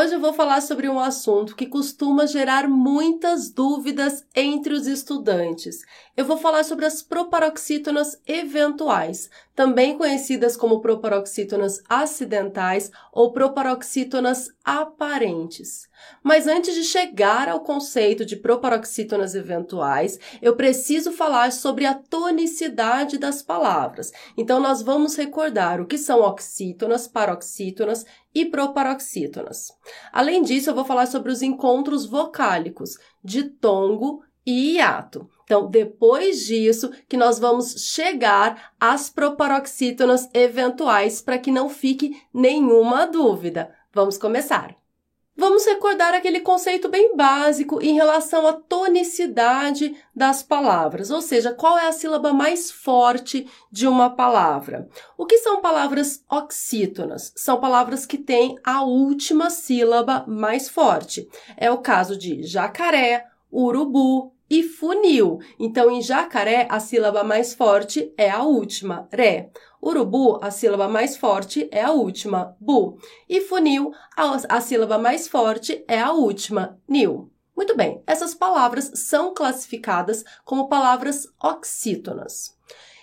Hoje eu vou falar sobre um assunto que costuma gerar muitas dúvidas entre os estudantes. Eu vou falar sobre as proparoxítonas eventuais, também conhecidas como proparoxítonas acidentais ou proparoxítonas aparentes. Mas antes de chegar ao conceito de proparoxítonas eventuais, eu preciso falar sobre a tonicidade das palavras. Então, nós vamos recordar o que são oxítonas, paroxítonas e proparoxítonas. Além disso, eu vou falar sobre os encontros vocálicos, ditongo e hiato. Então, depois disso, que nós vamos chegar às proparoxítonas eventuais para que não fique nenhuma dúvida. Vamos começar. Vamos recordar aquele conceito bem básico em relação à tonicidade das palavras, ou seja, qual é a sílaba mais forte de uma palavra. O que são palavras oxítonas? São palavras que têm a última sílaba mais forte. É o caso de jacaré, urubu, e funil. Então, em jacaré, a sílaba mais forte é a última, ré. Urubu, a sílaba mais forte é a última, bu. E funil, a, a sílaba mais forte é a última, nil. Muito bem, essas palavras são classificadas como palavras oxítonas.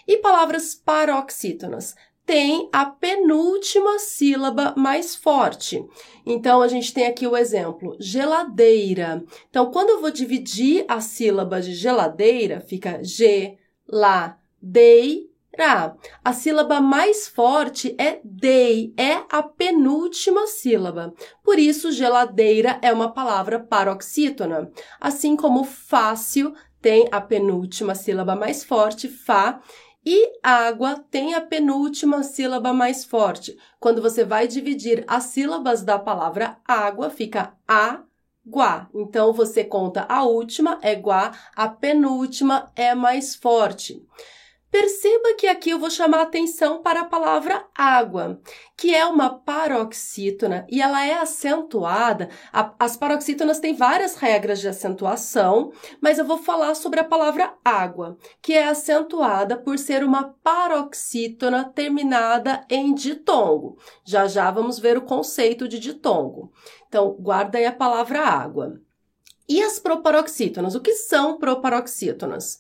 E palavras paroxítonas tem a penúltima sílaba mais forte. Então, a gente tem aqui o exemplo, geladeira. Então, quando eu vou dividir a sílaba de geladeira, fica G, lá, dei, ra. A sílaba mais forte é dei, é a penúltima sílaba. Por isso, geladeira é uma palavra paroxítona. Assim como fácil tem a penúltima sílaba mais forte, fá, e água tem a penúltima sílaba mais forte. Quando você vai dividir as sílabas da palavra água, fica a guá. Então você conta a última é guá, a penúltima é mais forte. Perceba que aqui eu vou chamar atenção para a palavra água, que é uma paroxítona e ela é acentuada. as paroxítonas têm várias regras de acentuação, mas eu vou falar sobre a palavra água, que é acentuada por ser uma paroxítona terminada em ditongo. Já já vamos ver o conceito de ditongo. Então, guarda aí a palavra água. E as proparoxítonas? O que são proparoxítonas?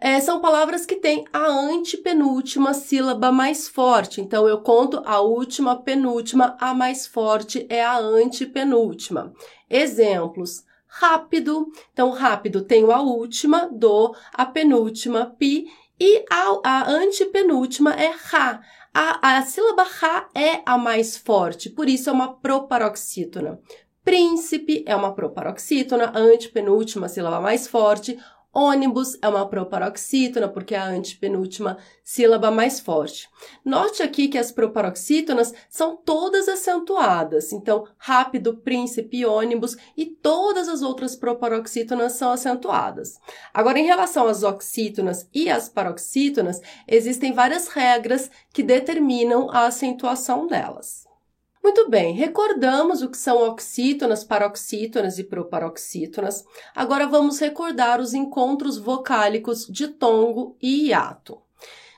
É, são palavras que têm a antepenúltima sílaba mais forte. Então, eu conto a última, penúltima, a mais forte é a antepenúltima. Exemplos. Rápido. Então, rápido tenho a última, do, a penúltima, pi, e a, a antepenúltima é ra. A, a sílaba ra é a mais forte, por isso é uma proparoxítona. Príncipe é uma proparoxítona, antepenúltima sílaba mais forte. Ônibus é uma proparoxítona, porque é a antepenúltima sílaba mais forte. Note aqui que as proparoxítonas são todas acentuadas. Então, rápido, príncipe, ônibus e todas as outras proparoxítonas são acentuadas. Agora, em relação às oxítonas e às paroxítonas, existem várias regras que determinam a acentuação delas. Muito bem, recordamos o que são oxítonas, paroxítonas e proparoxítonas. Agora vamos recordar os encontros vocálicos de tongo e hiato.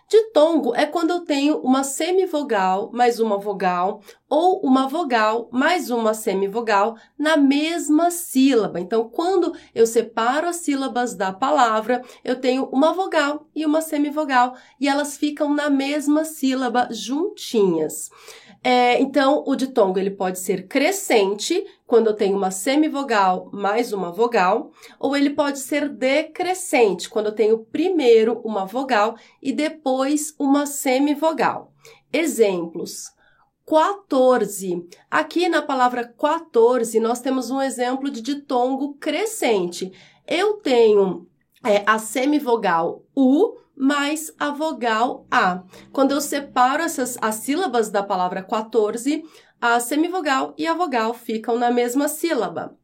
Ditongo é quando eu tenho uma semivogal mais uma vogal ou uma vogal mais uma semivogal na mesma sílaba. Então, quando eu separo as sílabas da palavra, eu tenho uma vogal e uma semivogal e elas ficam na mesma sílaba juntinhas. É, então, o ditongo ele pode ser crescente, quando eu tenho uma semivogal mais uma vogal, ou ele pode ser decrescente, quando eu tenho primeiro uma vogal e depois uma semivogal. Exemplos. 14. Aqui na palavra 14, nós temos um exemplo de ditongo crescente. Eu tenho é, a semivogal U mais a vogal A. Quando eu separo essas, as sílabas da palavra 14, a semivogal e a vogal ficam na mesma sílaba.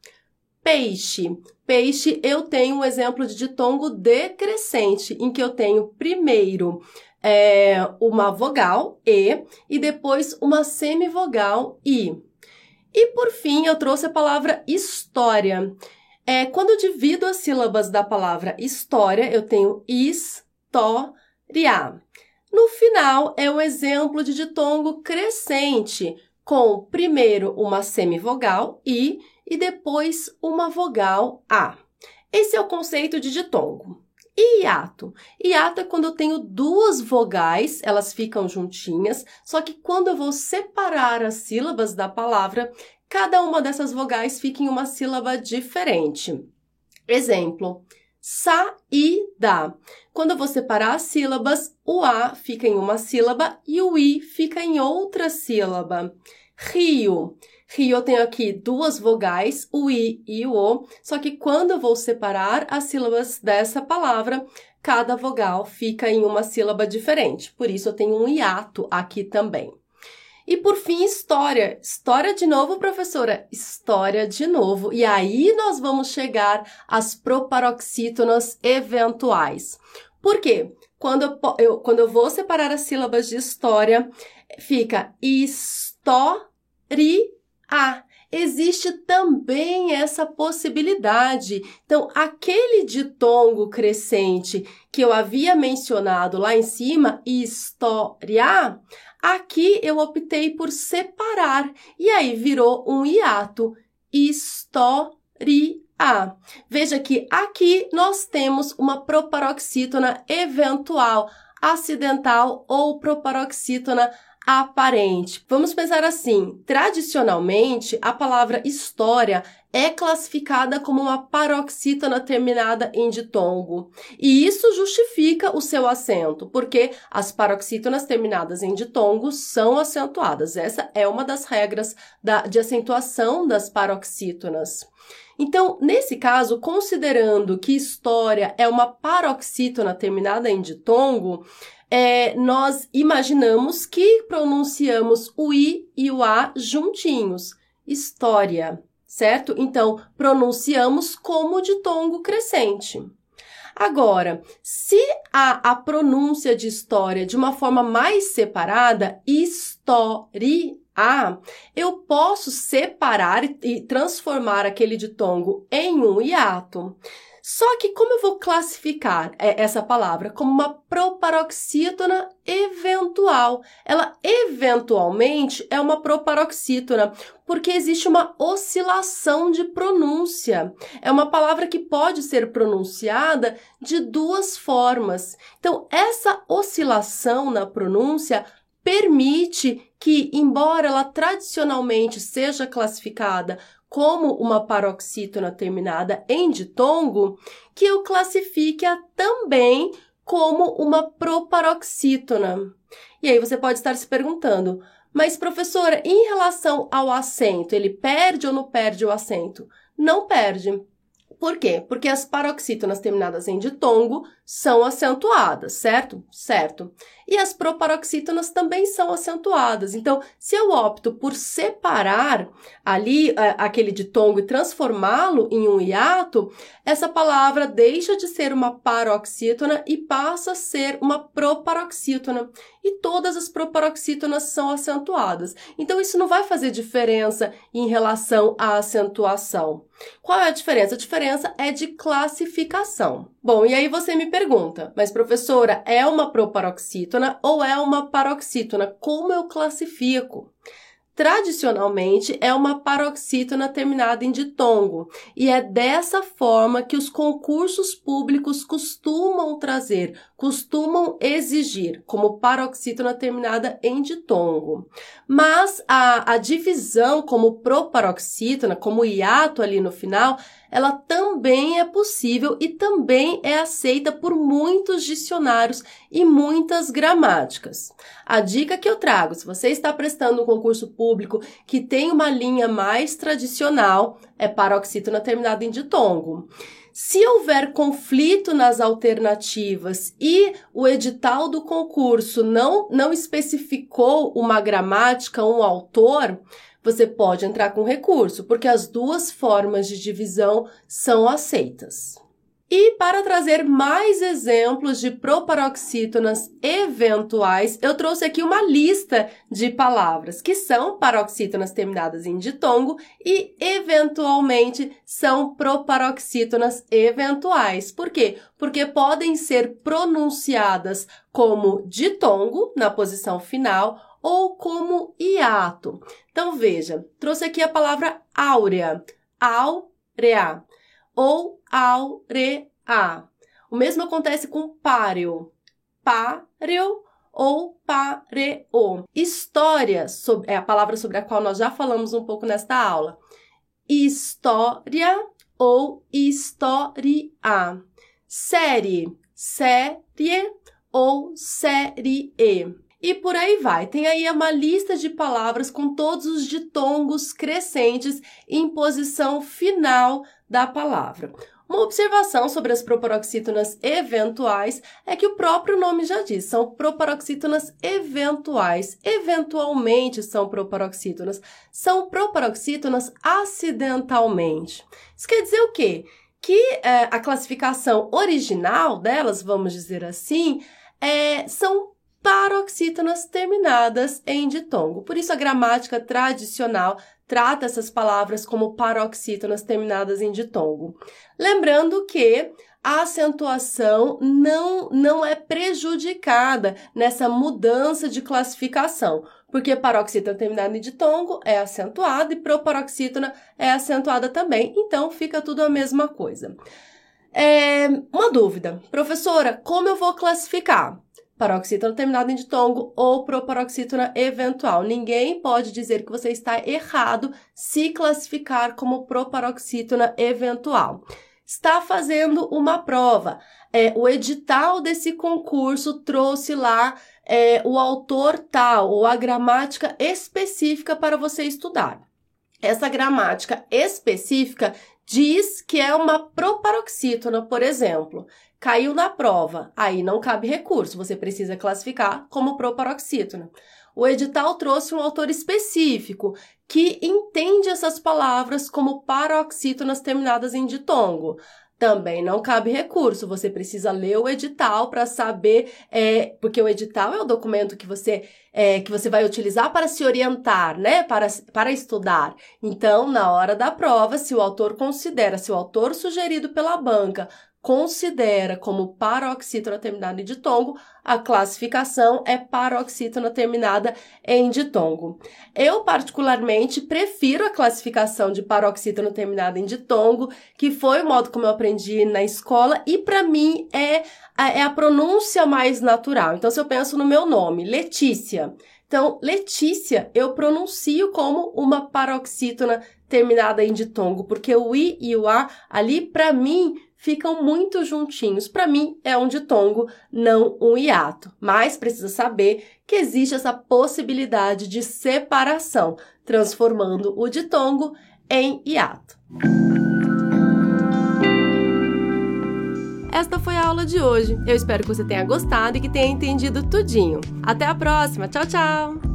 peixe. Peixe, eu tenho um exemplo de ditongo decrescente, em que eu tenho primeiro é, uma vogal E e depois uma semivogal I. E por fim, eu trouxe a palavra história. É, quando eu divido as sílabas da palavra história, eu tenho história. No final, é um exemplo de ditongo crescente, com primeiro uma semivogal I e depois uma vogal A. Esse é o conceito de ditongo. E hiato? Hiato é quando eu tenho duas vogais, elas ficam juntinhas, só que quando eu vou separar as sílabas da palavra, cada uma dessas vogais fica em uma sílaba diferente. Exemplo: saída. Quando eu vou separar as sílabas, o A fica em uma sílaba e o I fica em outra sílaba. Rio. Rio eu tenho aqui duas vogais, o i e o o, só que quando eu vou separar as sílabas dessa palavra, cada vogal fica em uma sílaba diferente. Por isso eu tenho um hiato aqui também. E por fim, história. História de novo, professora? História de novo. E aí nós vamos chegar às proparoxítonas eventuais. Por quê? Quando eu, eu, quando eu vou separar as sílabas de história, fica história existe também essa possibilidade. Então, aquele ditongo crescente que eu havia mencionado lá em cima, história, aqui eu optei por separar e aí virou um hiato, história. Veja que aqui nós temos uma proparoxítona eventual, acidental ou proparoxítona aparente. Vamos pensar assim: tradicionalmente, a palavra história é classificada como uma paroxítona terminada em ditongo. E isso justifica o seu acento, porque as paroxítonas terminadas em ditongo são acentuadas. Essa é uma das regras da, de acentuação das paroxítonas. Então, nesse caso, considerando que história é uma paroxítona terminada em ditongo, é, nós imaginamos que pronunciamos o I e o A juntinhos. História, certo? Então, pronunciamos como ditongo crescente. Agora, se há a pronúncia de história de uma forma mais separada, história, eu posso separar e transformar aquele ditongo em um hiato. Só que como eu vou classificar é, essa palavra como uma proparoxítona eventual? Ela eventualmente é uma proparoxítona, porque existe uma oscilação de pronúncia. É uma palavra que pode ser pronunciada de duas formas. Então, essa oscilação na pronúncia permite que, embora ela tradicionalmente seja classificada como uma paroxítona terminada em ditongo, que eu classifique-a também como uma proparoxítona. E aí você pode estar se perguntando, mas professora, em relação ao acento, ele perde ou não perde o acento? Não perde. Por quê? Porque as paroxítonas terminadas em ditongo são acentuadas, certo? Certo. E as proparoxítonas também são acentuadas. Então, se eu opto por separar ali uh, aquele ditongo e transformá-lo em um hiato, essa palavra deixa de ser uma paroxítona e passa a ser uma proparoxítona. E todas as proparoxítonas são acentuadas. Então, isso não vai fazer diferença em relação à acentuação. Qual é a diferença? A diferença é de classificação. Bom, e aí você me pergunta, mas professora, é uma proparoxítona ou é uma paroxítona? Como eu classifico? Tradicionalmente é uma paroxítona terminada em ditongo, e é dessa forma que os concursos públicos costumam trazer, costumam exigir, como paroxítona terminada em ditongo. Mas a, a divisão como proparoxítona, como hiato ali no final, ela também é possível e também é aceita por muitos dicionários e muitas gramáticas. A dica que eu trago, se você está prestando um concurso público que tem uma linha mais tradicional, é paroxítona terminada em ditongo. Se houver conflito nas alternativas e o edital do concurso não, não especificou uma gramática, um autor, você pode entrar com recurso, porque as duas formas de divisão são aceitas. E para trazer mais exemplos de proparoxítonas eventuais, eu trouxe aqui uma lista de palavras que são paroxítonas terminadas em ditongo e eventualmente são proparoxítonas eventuais. Por quê? Porque podem ser pronunciadas como ditongo na posição final ou como hiato. Então veja, trouxe aqui a palavra áurea, áurea ou aurea. O mesmo acontece com páreo, páreo ou pareo. História é a palavra sobre a qual nós já falamos um pouco nesta aula. História ou história. Série, série ou série. E por aí vai. Tem aí uma lista de palavras com todos os ditongos crescentes em posição final da palavra. Uma observação sobre as proparoxítonas eventuais é que o próprio nome já diz, são proparoxítonas eventuais. Eventualmente são proparoxítonas. São proparoxítonas acidentalmente. Isso quer dizer o quê? Que é, a classificação original delas, vamos dizer assim, é, são paroxítonas terminadas em ditongo. Por isso a gramática tradicional trata essas palavras como paroxítonas terminadas em ditongo. Lembrando que a acentuação não, não é prejudicada nessa mudança de classificação, porque paroxítona terminada em ditongo é acentuada e proparoxítona é acentuada também, então fica tudo a mesma coisa. É, uma dúvida, professora, como eu vou classificar? Paroxítona terminada em ditongo ou proparoxítona eventual. Ninguém pode dizer que você está errado se classificar como proparoxítona eventual. Está fazendo uma prova. É, o edital desse concurso trouxe lá é, o autor tal ou a gramática específica para você estudar. Essa gramática específica diz que é uma proparoxítona, por exemplo. Caiu na prova, aí não cabe recurso, você precisa classificar como proparoxítona. O edital trouxe um autor específico que entende essas palavras como paroxítonas terminadas em ditongo. Também não cabe recurso, você precisa ler o edital para saber, é, porque o edital é o documento que você, é, que você vai utilizar para se orientar, né? Para, para estudar. Então, na hora da prova, se o autor considera, se o autor sugerido pela banca considera como paroxítona terminada em ditongo, a classificação é paroxítona terminada em ditongo. Eu, particularmente, prefiro a classificação de paroxítona terminada em ditongo, que foi o modo como eu aprendi na escola, e para mim é, é a pronúncia mais natural. Então, se eu penso no meu nome, Letícia, então, Letícia, eu pronuncio como uma paroxítona terminada em ditongo, porque o i e o a ali, para mim, ficam muito juntinhos. Para mim, é um ditongo, não um hiato. Mas precisa saber que existe essa possibilidade de separação, transformando o ditongo em hiato. Esta foi a aula de hoje. Eu espero que você tenha gostado e que tenha entendido tudinho. Até a próxima. Tchau, tchau!